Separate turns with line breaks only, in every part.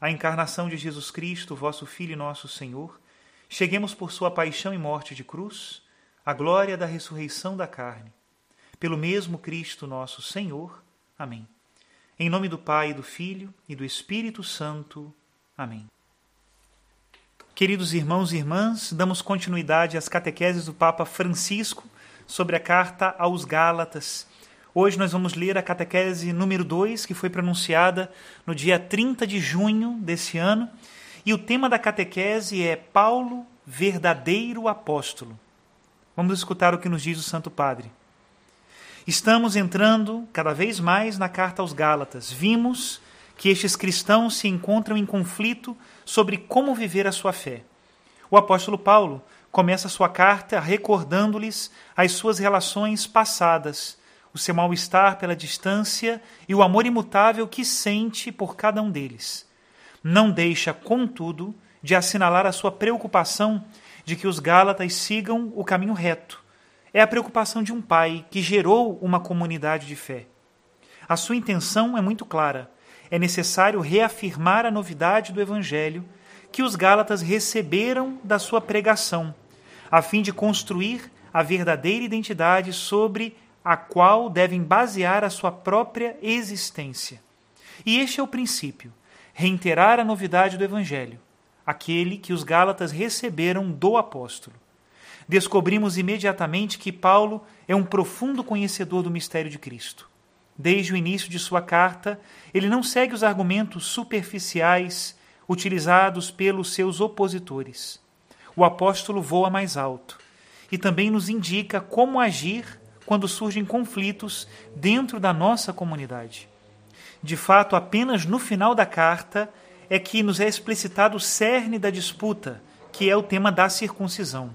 a encarnação de Jesus Cristo, vosso Filho e nosso Senhor, cheguemos por sua paixão e morte de cruz, à glória da ressurreição da carne. Pelo mesmo Cristo nosso Senhor. Amém. Em nome do Pai, do Filho e do Espírito Santo. Amém. Queridos irmãos e irmãs, damos continuidade às catequeses do Papa Francisco sobre a carta aos Gálatas. Hoje nós vamos ler a catequese número 2, que foi pronunciada no dia 30 de junho desse ano, e o tema da catequese é Paulo, verdadeiro apóstolo. Vamos escutar o que nos diz o Santo Padre. Estamos entrando cada vez mais na carta aos Gálatas. Vimos que estes cristãos se encontram em conflito sobre como viver a sua fé. O apóstolo Paulo começa sua carta recordando-lhes as suas relações passadas o seu mal-estar pela distância e o amor imutável que sente por cada um deles. Não deixa, contudo, de assinalar a sua preocupação de que os Gálatas sigam o caminho reto. É a preocupação de um pai que gerou uma comunidade de fé. A sua intenção é muito clara. É necessário reafirmar a novidade do Evangelho que os Gálatas receberam da sua pregação, a fim de construir a verdadeira identidade sobre a qual devem basear a sua própria existência. E este é o princípio: reiterar a novidade do Evangelho, aquele que os Gálatas receberam do apóstolo. Descobrimos imediatamente que Paulo é um profundo conhecedor do mistério de Cristo. Desde o início de sua carta, ele não segue os argumentos superficiais utilizados pelos seus opositores. O apóstolo voa mais alto e também nos indica como agir quando surgem conflitos dentro da nossa comunidade. De fato, apenas no final da carta é que nos é explicitado o cerne da disputa, que é o tema da circuncisão,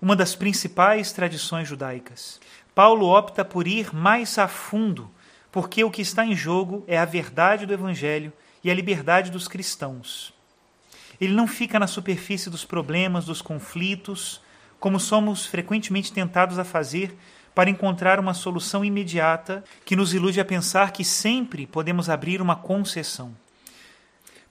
uma das principais tradições judaicas. Paulo opta por ir mais a fundo, porque o que está em jogo é a verdade do Evangelho e a liberdade dos cristãos. Ele não fica na superfície dos problemas, dos conflitos, como somos frequentemente tentados a fazer para encontrar uma solução imediata que nos ilude a pensar que sempre podemos abrir uma concessão.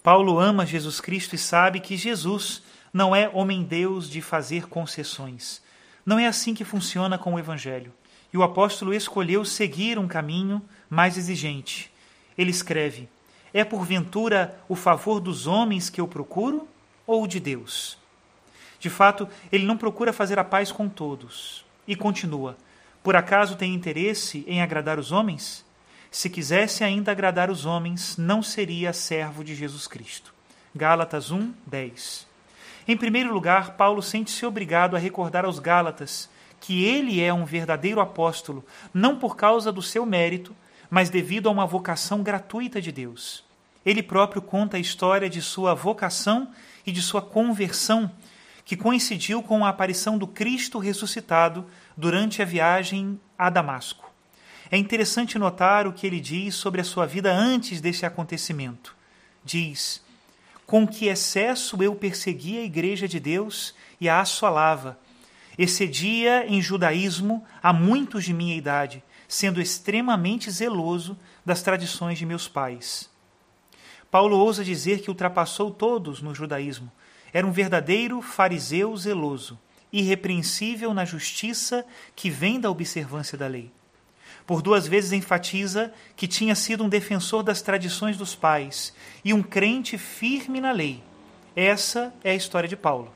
Paulo ama Jesus Cristo e sabe que Jesus não é homem-deus de fazer concessões. Não é assim que funciona com o Evangelho. E o apóstolo escolheu seguir um caminho mais exigente. Ele escreve: É porventura o favor dos homens que eu procuro ou de Deus? De fato, ele não procura fazer a paz com todos. E continua: por acaso tem interesse em agradar os homens? Se quisesse ainda agradar os homens, não seria servo de Jesus Cristo. Gálatas 1, 10. Em primeiro lugar, Paulo sente-se obrigado a recordar aos Gálatas que ele é um verdadeiro apóstolo, não por causa do seu mérito, mas devido a uma vocação gratuita de Deus. Ele próprio conta a história de sua vocação e de sua conversão que coincidiu com a aparição do Cristo ressuscitado durante a viagem a Damasco. É interessante notar o que ele diz sobre a sua vida antes desse acontecimento. Diz: Com que excesso eu perseguia a igreja de Deus e a assolava. Excedia em judaísmo a muitos de minha idade, sendo extremamente zeloso das tradições de meus pais. Paulo ousa dizer que ultrapassou todos no judaísmo. Era um verdadeiro fariseu zeloso, irrepreensível na justiça que vem da observância da lei. Por duas vezes enfatiza que tinha sido um defensor das tradições dos pais e um crente firme na lei. Essa é a história de Paulo.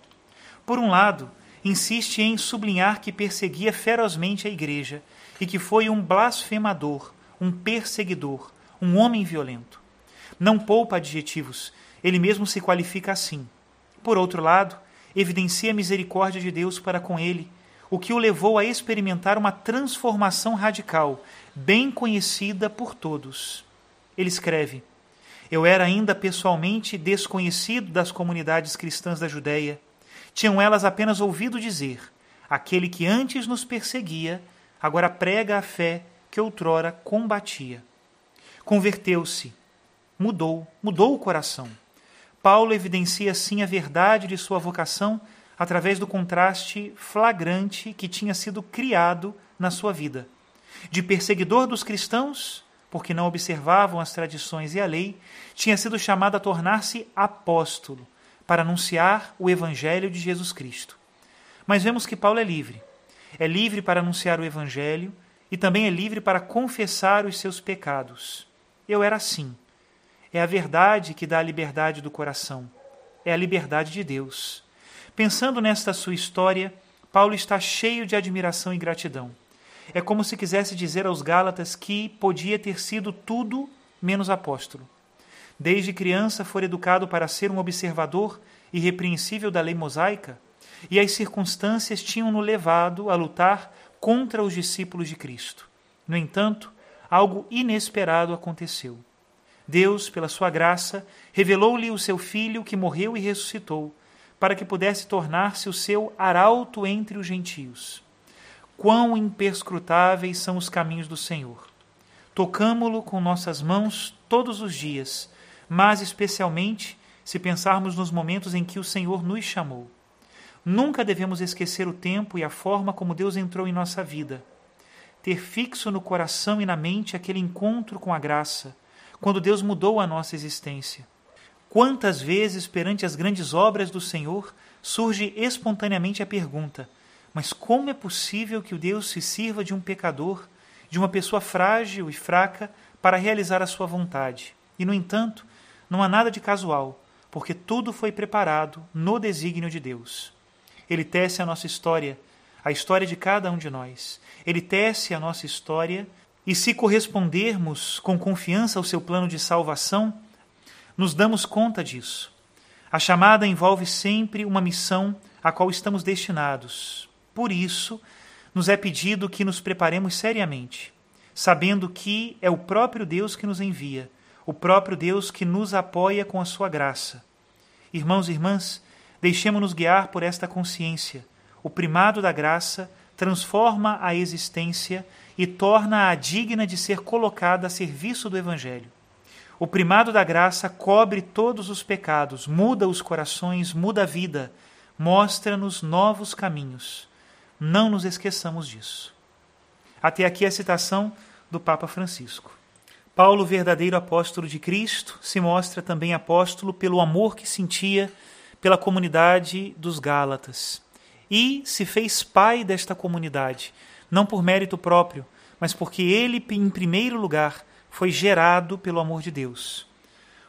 Por um lado, insiste em sublinhar que perseguia ferozmente a igreja e que foi um blasfemador, um perseguidor, um homem violento. Não poupa adjetivos, ele mesmo se qualifica assim. Por outro lado, evidencia a misericórdia de Deus para com ele o que o levou a experimentar uma transformação radical, bem conhecida por todos. Ele escreve: Eu era ainda pessoalmente desconhecido das comunidades cristãs da Judéia. Tinham elas apenas ouvido dizer: Aquele que antes nos perseguia, agora prega a fé que outrora combatia. Converteu-se, mudou, mudou o coração. Paulo evidencia assim a verdade de sua vocação através do contraste flagrante que tinha sido criado na sua vida. De perseguidor dos cristãos, porque não observavam as tradições e a lei, tinha sido chamado a tornar-se apóstolo, para anunciar o evangelho de Jesus Cristo. Mas vemos que Paulo é livre. É livre para anunciar o evangelho e também é livre para confessar os seus pecados. Eu era assim. É a verdade que dá a liberdade do coração. É a liberdade de Deus. Pensando nesta sua história, Paulo está cheio de admiração e gratidão. É como se quisesse dizer aos Gálatas que podia ter sido tudo menos apóstolo. Desde criança foi educado para ser um observador irrepreensível da lei mosaica, e as circunstâncias tinham-no levado a lutar contra os discípulos de Cristo. No entanto, algo inesperado aconteceu. Deus, pela sua graça, revelou-lhe o seu filho que morreu e ressuscitou, para que pudesse tornar-se o seu arauto entre os gentios. Quão imperscrutáveis são os caminhos do Senhor! Tocamo-lo com nossas mãos todos os dias, mas especialmente se pensarmos nos momentos em que o Senhor nos chamou. Nunca devemos esquecer o tempo e a forma como Deus entrou em nossa vida. Ter fixo no coração e na mente aquele encontro com a graça, quando Deus mudou a nossa existência. Quantas vezes, perante as grandes obras do Senhor, surge espontaneamente a pergunta: mas como é possível que o Deus se sirva de um pecador, de uma pessoa frágil e fraca, para realizar a sua vontade? E, no entanto, não há nada de casual, porque tudo foi preparado no desígnio de Deus. Ele tece a nossa história, a história de cada um de nós. Ele tece a nossa história, e se correspondermos com confiança ao seu plano de salvação, nos damos conta disso. A chamada envolve sempre uma missão a qual estamos destinados. Por isso, nos é pedido que nos preparemos seriamente, sabendo que é o próprio Deus que nos envia, o próprio Deus que nos apoia com a sua graça. Irmãos e irmãs, deixemos-nos guiar por esta consciência. O primado da graça transforma a existência e torna-a digna de ser colocada a serviço do Evangelho. O primado da graça cobre todos os pecados, muda os corações, muda a vida, mostra-nos novos caminhos. Não nos esqueçamos disso. Até aqui a citação do Papa Francisco. Paulo, verdadeiro apóstolo de Cristo, se mostra também apóstolo pelo amor que sentia pela comunidade dos Gálatas e se fez pai desta comunidade, não por mérito próprio, mas porque ele, em primeiro lugar, foi gerado pelo amor de Deus.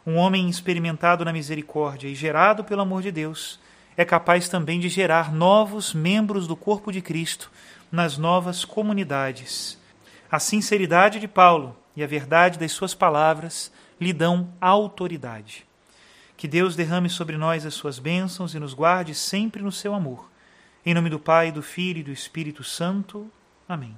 Um homem experimentado na misericórdia e gerado pelo amor de Deus é capaz também de gerar novos membros do corpo de Cristo nas novas comunidades. A sinceridade de Paulo e a verdade das suas palavras lhe dão autoridade. Que Deus derrame sobre nós as suas bênçãos e nos guarde sempre no seu amor. Em nome do Pai, do Filho e do Espírito Santo. Amém.